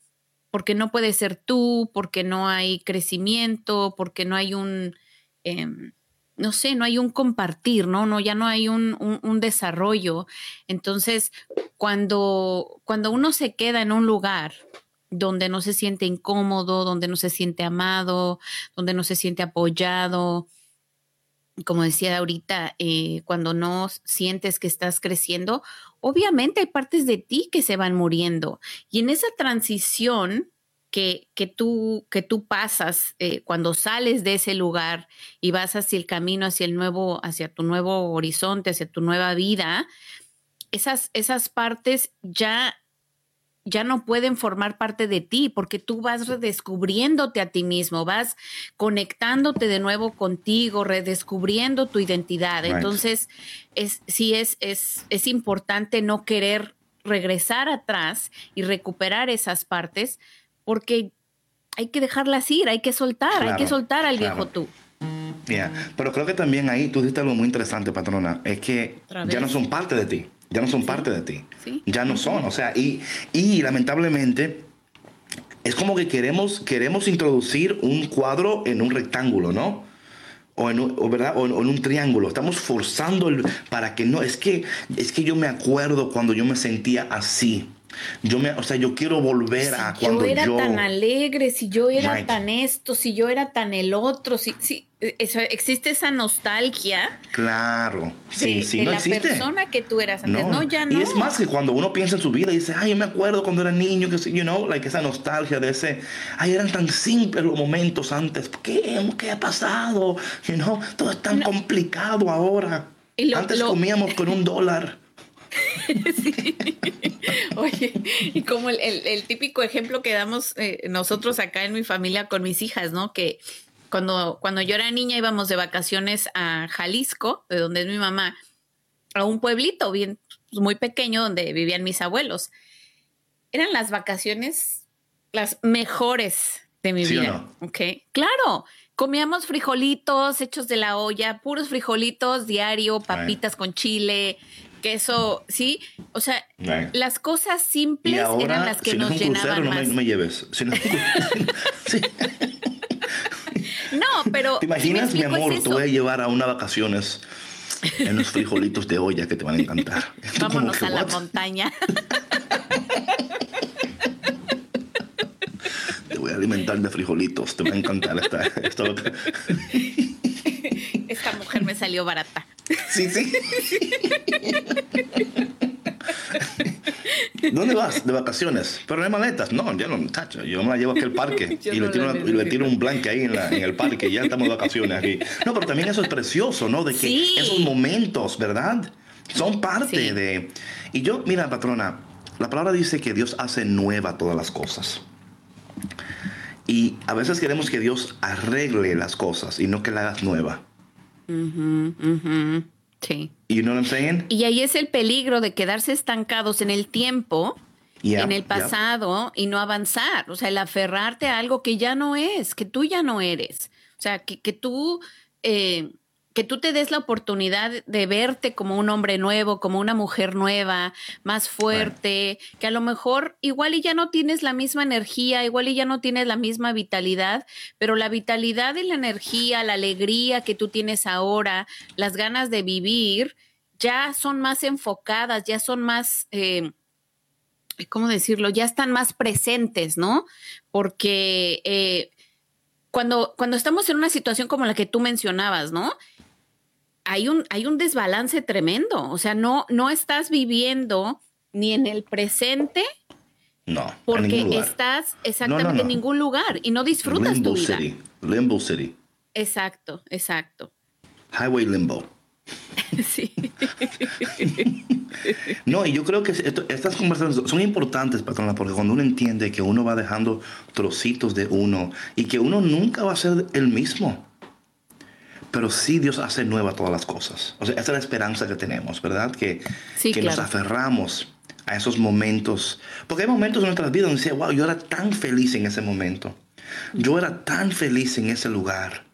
Speaker 3: porque no puedes ser tú, porque no hay crecimiento, porque no hay un, em, no sé, no hay un compartir, ¿no? no ya no hay un, un, desarrollo. Entonces, cuando, cuando uno se queda en un lugar donde no se siente incómodo, donde no se siente amado, donde no se siente apoyado, como decía ahorita, eh, cuando no sientes que estás creciendo, obviamente hay partes de ti que se van muriendo. Y en esa transición que, que, tú, que tú pasas eh, cuando sales de ese lugar y vas hacia el camino, hacia el nuevo, hacia tu nuevo horizonte, hacia tu nueva vida, esas, esas partes ya ya no pueden formar parte de ti porque tú vas redescubriéndote a ti mismo, vas conectándote de nuevo contigo, redescubriendo tu identidad. Entonces, es, sí es, es, es importante no querer regresar atrás y recuperar esas partes porque hay que dejarlas ir, hay que soltar, hay que soltar al viejo tú.
Speaker 2: Pero creo que también ahí tú dijiste algo muy interesante, patrona, es que ya no son parte de ti ya no son parte de ti. Ya no son, o sea, y, y lamentablemente es como que queremos, queremos introducir un cuadro en un rectángulo, ¿no? O en, un, ¿verdad? O en, un triángulo. Estamos forzando el, para que no. Es que, es que yo me acuerdo cuando yo me sentía así. Yo me, o sea, yo quiero volver a cuando
Speaker 3: yo era tan alegre, si yo era tan esto, si yo era tan el otro, si, si existe esa nostalgia.
Speaker 2: Claro, sí, sí,
Speaker 3: de la persona que tú eras antes, no. ya no.
Speaker 2: Y es más que cuando uno piensa en su vida y dice, ay, yo me acuerdo cuando era niño, que, you know, like esa nostalgia de ese, ay, eran tan simples los momentos antes, ¿qué, qué ha pasado? You know, todo es tan complicado ahora. antes comíamos con un dólar.
Speaker 3: sí. Oye, y como el, típico ejemplo que damos eh, nosotros acá en mi familia con mis hijas, ¿no? Que cuando, cuando yo era niña íbamos de vacaciones a Jalisco, de donde es mi mamá, a un pueblito bien pues, muy pequeño donde vivían mis abuelos. Eran las vacaciones las mejores de mi vida. Ok, claro. Comíamos frijolitos hechos de la olla, puros frijolitos diario, papitas con chile, queso, ¿sí? O sea, las cosas simples eran las que nos llenaban más.
Speaker 2: No me, lleves.
Speaker 3: no, pero...
Speaker 2: ¿Te imaginas, mi amor? Te voy a llevar a unas vacaciones en los frijolitos de olla que te van a encantar.
Speaker 3: Vámonos a la montaña.
Speaker 2: te voy a alimentar de frijolitos. Te va a encantar esta... esta...
Speaker 3: esta mujer me salió barata.
Speaker 2: Sí, sí. ¿Dónde vas? De vacaciones. Pero no hay maletas. No, ya no, tacho. Yo me la llevo aquí al parque y, le tiro, le tiro, un blanque ahí en, la, en el parque. Ya estamos de vacaciones aquí. No, pero también eso es precioso, ¿no? De que esos momentos, ¿verdad? Son parte de... Y yo, mira, patrona, la palabra dice que Dios hace nueva todas las cosas. Y a veces queremos que Dios arregle las cosas y no que la hagas nueva.
Speaker 3: Sí.
Speaker 2: You know what I'm saying?
Speaker 3: Y ahí es el peligro de quedarse estancados en el tiempo, en el pasado y no avanzar. O sea, el aferrarte a algo que ya no es, que tú ya no eres. O sea, que, que tú eh, que tú te des la oportunidad de verte como un hombre nuevo, como una mujer nueva, más fuerte, que a lo mejor igual y ya no tienes la misma energía, igual y ya no tienes la misma vitalidad, pero la vitalidad y la energía, la alegría que tú tienes ahora, las ganas de vivir, ya son más enfocadas, ya son más... Eh, ¿Cómo decirlo? Ya están más presentes, ¿no? Porque eh, cuando, cuando estamos en una situación como la que tú mencionabas, ¿no? Hay un, hay un desbalance tremendo. O sea, no, no estás viviendo ni en el presente.
Speaker 2: No.
Speaker 3: Porque estás exactamente en ningún lugar y no disfrutas
Speaker 2: Limbo
Speaker 3: tu vida.
Speaker 2: City. Limbo City.
Speaker 3: Exacto, exacto.
Speaker 2: Highway Limbo.
Speaker 3: sí.
Speaker 2: no, y yo creo que estas conversaciones son importantes, patrona, porque cuando uno entiende que uno va dejando trocitos de uno y que uno nunca va a ser el mismo pero sí Dios hace nueva todas las cosas. O sea, esa es la esperanza que tenemos, ¿verdad? Que, que nos aferramos a esos momentos. Porque hay momentos en nuestras vidas donde decía, wow, yo era tan feliz en ese momento. Yo era tan feliz en ese lugar.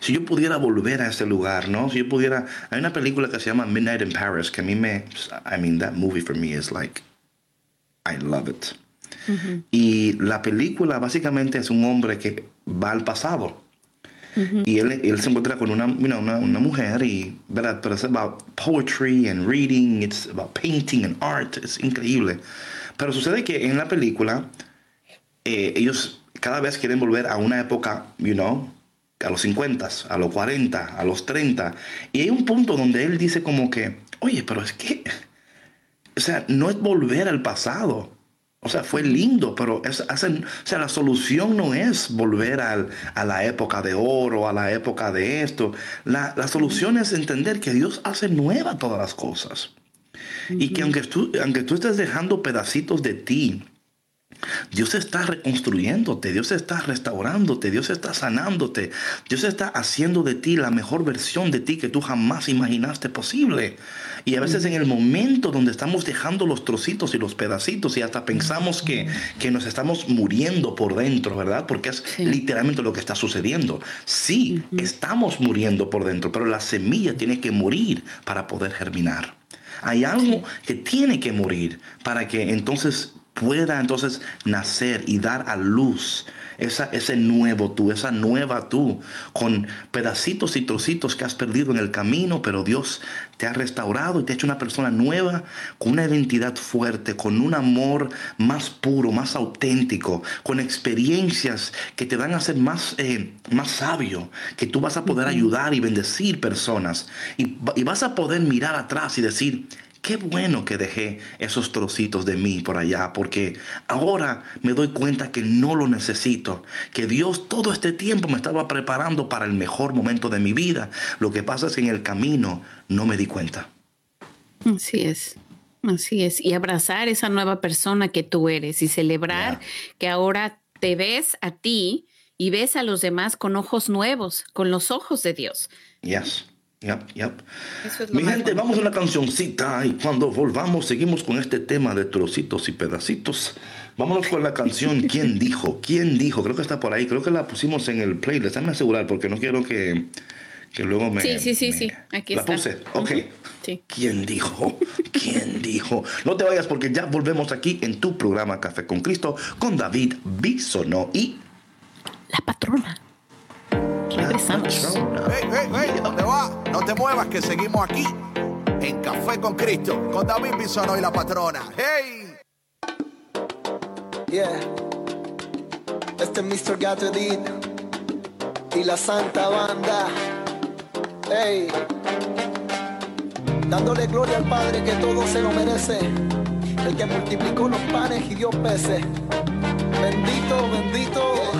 Speaker 2: Si yo pudiera volver a ese lugar, ¿no? Si yo pudiera... Hay una película que se llama Midnight in Paris, que a mí me... I mean, that movie for me is like... I love it. Y la película básicamente es un hombre que va al pasado y él, él, se encuentra con una, una, una, mujer, y, ¿verdad? pero es about poetry and reading, it's about painting and art, es increíble. Pero sucede que en la película, eh, ellos cada vez quieren volver a una época, you know, a los 50, a los 40, a los 30. Y hay un punto donde él dice como que, oye, pero es que, o sea, no es volver al pasado. O sea, fue lindo, pero es, hacen, o sea, la solución no es volver al, a la época de oro, a la época de esto. La, la solución es entender que Dios hace nueva todas las cosas. Y que aunque tú, aunque tú estés dejando pedacitos de ti, Dios está reconstruyéndote, Dios está restaurándote, Dios está sanándote, Dios está haciendo de ti la mejor versión de ti que tú jamás imaginaste posible. Y a veces en el momento donde estamos dejando los trocitos y los pedacitos y hasta pensamos que, que nos estamos muriendo por dentro, ¿verdad? Porque es literalmente lo que está sucediendo. Sí, estamos muriendo por dentro, pero la semilla tiene que morir para poder germinar. Hay algo que tiene que morir para que entonces pueda entonces nacer y dar a luz esa, ese nuevo tú, esa nueva tú, con pedacitos y trocitos que has perdido en el camino, pero Dios te ha restaurado y te ha hecho una persona nueva, con una identidad fuerte, con un amor más puro, más auténtico, con experiencias que te van a hacer más, eh, más sabio, que tú vas a poder ayudar y bendecir personas. Y, y vas a poder mirar atrás y decir, Qué bueno que dejé esos trocitos de mí por allá, porque ahora me doy cuenta que no lo necesito, que Dios todo este tiempo me estaba preparando para el mejor momento de mi vida. Lo que pasa es que en el camino no me di cuenta.
Speaker 3: Así es. Así es, y abrazar esa nueva persona que tú eres y celebrar que ahora te ves a ti y ves a los demás con ojos nuevos, con los ojos de Dios.
Speaker 2: Yes. Yep, yep. Mi gente, vamos a una cancioncita y cuando volvamos seguimos con este tema de trocitos y pedacitos. Vámonos con la canción ¿Quién dijo? ¿Quién dijo? Creo que está por ahí. Creo que la pusimos en el playlist. Déjame asegurar porque no quiero que, que luego me...
Speaker 3: Sí, sí, sí, sí. Aquí
Speaker 2: la puse. Ok. ¿Quién dijo? ¿Quién dijo? No te vayas porque ya volvemos aquí en tu programa Café con Cristo con David Bisono y...
Speaker 3: La patrona. Regresamos.
Speaker 1: Hey, hey, hey, ¿dónde va? No te muevas que seguimos aquí en Café con Cristo con David Bisono y la patrona. Hey.
Speaker 5: Yeah. Este es Mr. Gato Edit y la Santa Banda. Hey. Dándole gloria al Padre que todo se lo merece. el que multiplicó los panes y dio peces. Bendito, bendito.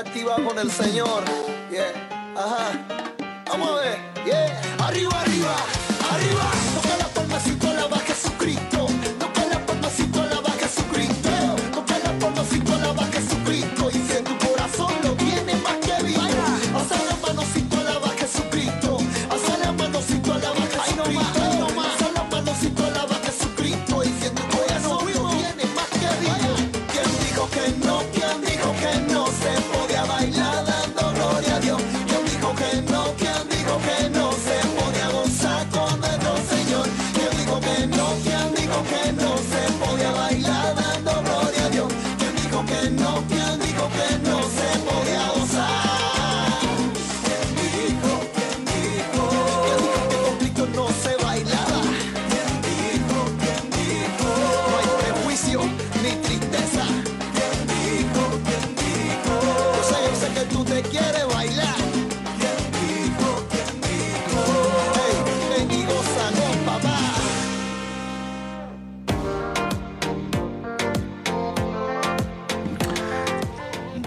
Speaker 5: Activado con el Señor. Yeah. Ajá. Vamos a ver. Yeah.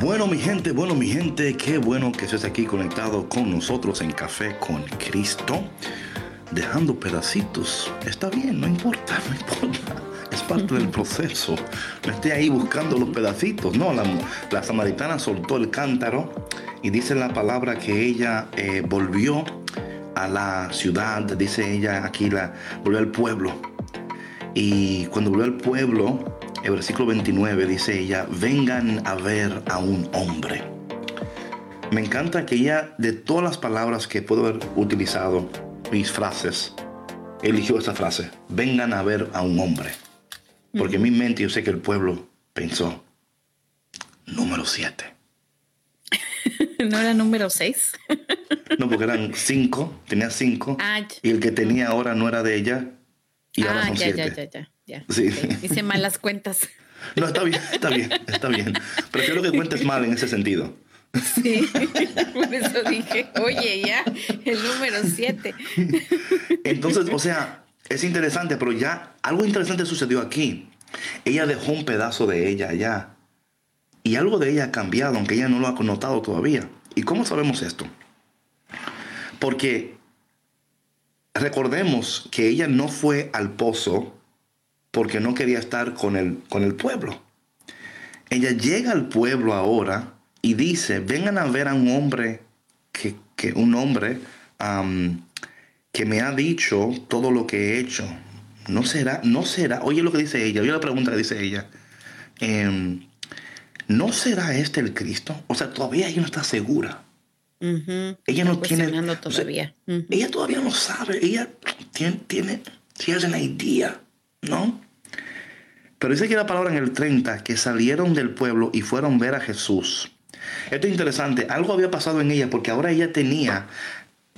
Speaker 2: Bueno, mi gente, bueno, mi gente, qué bueno que estés aquí conectado con nosotros en Café con Cristo. Dejando pedacitos. Está bien, no importa, no importa. Es parte del proceso. No esté ahí buscando los pedacitos. No, la, la samaritana soltó el cántaro y dice la palabra que ella eh, volvió a la ciudad, dice ella aquí, la, volvió al pueblo. Y cuando volvió al pueblo, el versículo 29 dice ella, vengan a ver a un hombre. Me encanta que ella, de todas las palabras que puedo haber utilizado, mis frases, eligió esta frase, vengan a ver a un hombre. Porque en mi mente yo sé que el pueblo pensó, número 7.
Speaker 3: ¿No era número 6?
Speaker 2: No, porque eran cinco, tenía cinco.
Speaker 3: Ah, ya.
Speaker 2: y el que tenía ahora no era de ella. Y ahora
Speaker 3: ah,
Speaker 2: son
Speaker 3: ya,
Speaker 2: siete.
Speaker 3: ya, ya, ya.
Speaker 2: Sí.
Speaker 3: Ok, Hice malas cuentas.
Speaker 2: No, está bien, está bien, está bien. Prefiero que cuentes mal en ese sentido.
Speaker 3: Sí, por eso dije, oye, ya, el número 7.
Speaker 2: Entonces, o sea, es interesante, pero ya algo interesante sucedió aquí. Ella dejó un pedazo de ella allá. Y algo de ella ha cambiado, aunque ella no lo ha notado todavía. ¿Y cómo sabemos esto? Porque recordemos que ella no fue al pozo porque no quería estar con el, con el pueblo. Ella llega al pueblo ahora y dice, vengan a ver a un hombre que, que un hombre que me ha dicho todo lo que he hecho. No será, no será. Oye lo que dice ella, oye la pregunta que dice ella. Em, ¿no será este el Cristo? O sea, todavía ella no está segura. Ella no tiene...
Speaker 3: cuestionando
Speaker 2: o sea,
Speaker 3: todavía.
Speaker 2: Ella todavía no sabe. Ella tiene... tiene she has an idea, ¿no? Pero dice que la palabra en el 30, que salieron del pueblo y fueron ver a Jesús. Esto es interesante. Algo había pasado en ella porque ahora ella tenía...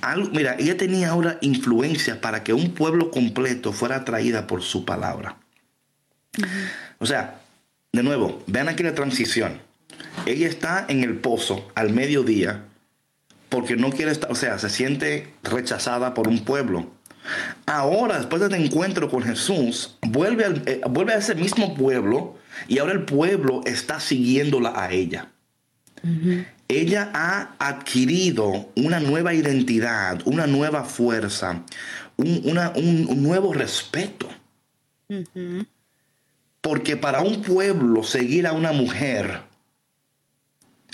Speaker 2: Algo, mira, ella tenía ahora influencia para que un pueblo completo fuera atraída por su palabra. O sea, de nuevo, vean aquí la transición. Ella está en el pozo al mediodía porque no quiere estar, o sea, se siente rechazada por un pueblo. Ahora, después de este encuentro con Jesús, vuelve, al- eh, vuelve a ese mismo pueblo y ahora el pueblo está siguiéndola a ella. Ella ha adquirido una nueva identidad, una nueva fuerza, un, una- un- un nuevo respeto. Porque para un pueblo seguir a una mujer,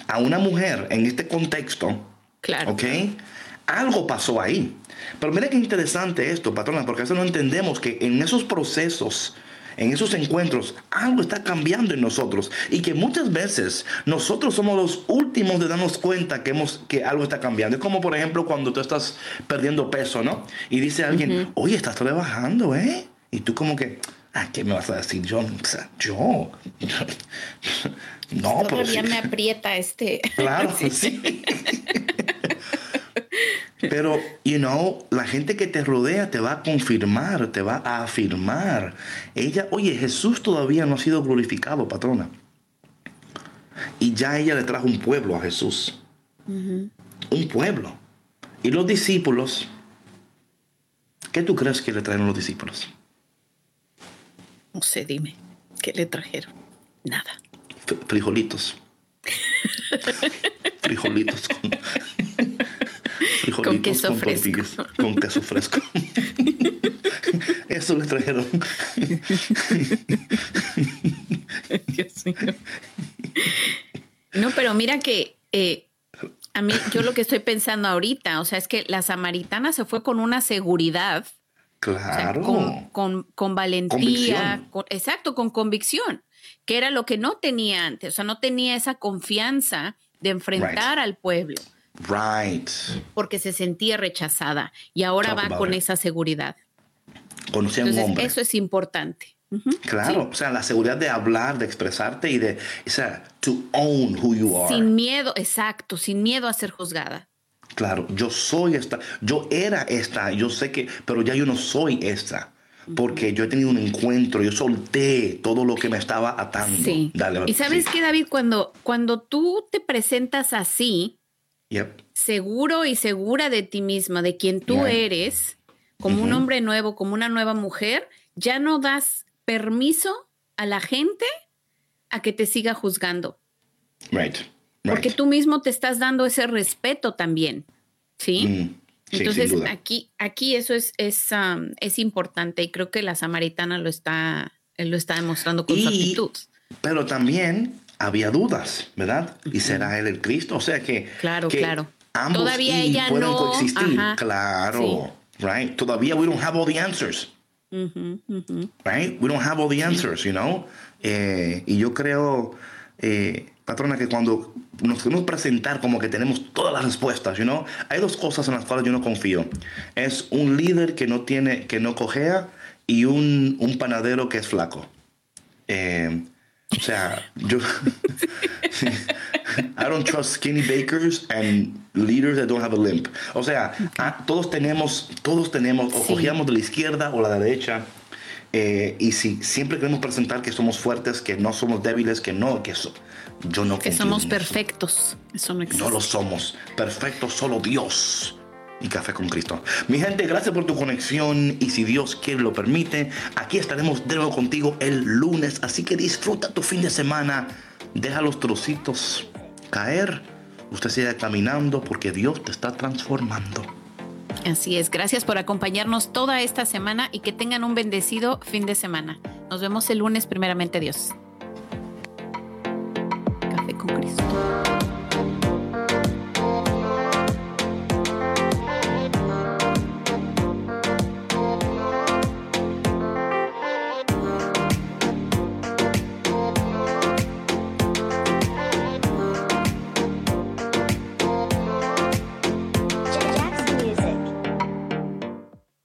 Speaker 2: a una mujer en este contexto,
Speaker 3: Claro.
Speaker 2: ¿ok? Algo pasó ahí. Pero mira qué interesante esto, patrona, porque a veces no entendemos que en esos procesos, en esos encuentros, algo está cambiando en nosotros. Y que muchas veces nosotros somos los últimos de darnos cuenta que, hemos, que algo está cambiando. Es como, por ejemplo, cuando tú estás perdiendo peso, ¿no? Y dice alguien, oye, estás rebajando, ¿eh? Y tú como que, ah, ¿qué me vas a decir? Yo, o sea, yo. no, pero
Speaker 3: Todavía
Speaker 2: sí.
Speaker 3: me aprieta este.
Speaker 2: Claro, sí. Pero, you know, la gente que te rodea te va a confirmar, te va a afirmar. Ella, oye, Jesús todavía no ha sido glorificado, patrona. Y ya ella le trajo un pueblo a Jesús. Un pueblo. Y los discípulos, ¿qué tú crees que le trajeron los discípulos?
Speaker 3: No sé, dime. ¿Qué le trajeron? Nada.
Speaker 2: F- Frijolitos. Frijolitos con, frijolitos
Speaker 3: Con queso fresco.
Speaker 2: con queso fresco. Eso le trajeron.
Speaker 3: Dios mío. No, pero mira que eh, a mí, yo lo que estoy pensando ahorita, o sea, es que la samaritana se fue con una seguridad, o sea,
Speaker 2: Claro.
Speaker 3: con, con, con valentía, con- exacto, con convicción, que era lo que no tenía antes, o sea, no tenía esa confianza de enfrentar al pueblo
Speaker 2: Right.
Speaker 3: porque se sentía rechazada y ahora
Speaker 2: Talk
Speaker 3: va con
Speaker 2: it.
Speaker 3: esa seguridad.
Speaker 2: Conocía a un
Speaker 3: Entonces,
Speaker 2: hombre.
Speaker 3: eso es importante.
Speaker 2: Claro. O sea, la seguridad de hablar, de expresarte y de, o sea, to own who you are.
Speaker 3: Sin miedo, exacto, sin miedo a ser juzgada.
Speaker 2: Claro, yo soy esta, yo era esta, yo sé que, pero ya yo no soy esta, porque yo he tenido un encuentro, yo solté todo lo que me estaba atando.
Speaker 3: Sí.
Speaker 2: Dale,
Speaker 3: y sabes
Speaker 2: sí.
Speaker 3: qué, David, cuando, cuando tú te presentas así,
Speaker 2: Yep.
Speaker 3: seguro y segura de ti misma, de quien tú eres, como un hombre nuevo, como una nueva mujer, ya no das permiso a la gente a que te siga juzgando,
Speaker 2: Right.
Speaker 3: porque tú mismo te estás dando ese respeto también, ¿sí?
Speaker 2: Mm, sí,
Speaker 3: Entonces, aquí, aquí eso es, es, um, es importante y creo que la samaritana lo está, lo está demostrando con su actitud.
Speaker 2: Pero también había dudas, ¿verdad? ¿Y será él el Cristo? O sea que,
Speaker 3: Claro,
Speaker 2: que
Speaker 3: claro.
Speaker 2: ambos
Speaker 3: Todavía
Speaker 2: y
Speaker 3: ella
Speaker 2: pueden
Speaker 3: no,
Speaker 2: coexistir.
Speaker 3: ajá.
Speaker 2: Claro, right? Todavía we don't have all the answers. Right? We don't have all the answers, you know? Eh, y yo creo, eh, patrona, que cuando nos queremos presentar como que tenemos todas las respuestas, you know? Hay dos cosas en las cuales yo no confío. Es un líder que no tiene, que no cojea y un, un panadero que es flaco. Eh, o sea, yo... I don't trust skinny bakers and leaders that don't have a limp. O sea, ah, todos tenemos, todos tenemos, o cojeamos de la izquierda o la derecha. eh, y si siempre queremos presentar que somos fuertes, que no somos débiles, que no, que eso, yo no
Speaker 3: Que somos
Speaker 2: en eso.
Speaker 3: perfectos. Eso no existe.
Speaker 2: No lo somos. Perfecto solo Dios y Café con Cristo. Mi gente, gracias por tu conexión y si Dios quiere lo permite, aquí estaremos de nuevo contigo el lunes. Así que disfruta tu fin de semana, deja los trocitos caer, usted sigue caminando porque Dios te está transformando.
Speaker 3: Así es, gracias por acompañarnos toda esta semana y que tengan un bendecido fin de semana. Nos vemos el lunes primeramente Dios. Café con Cristo.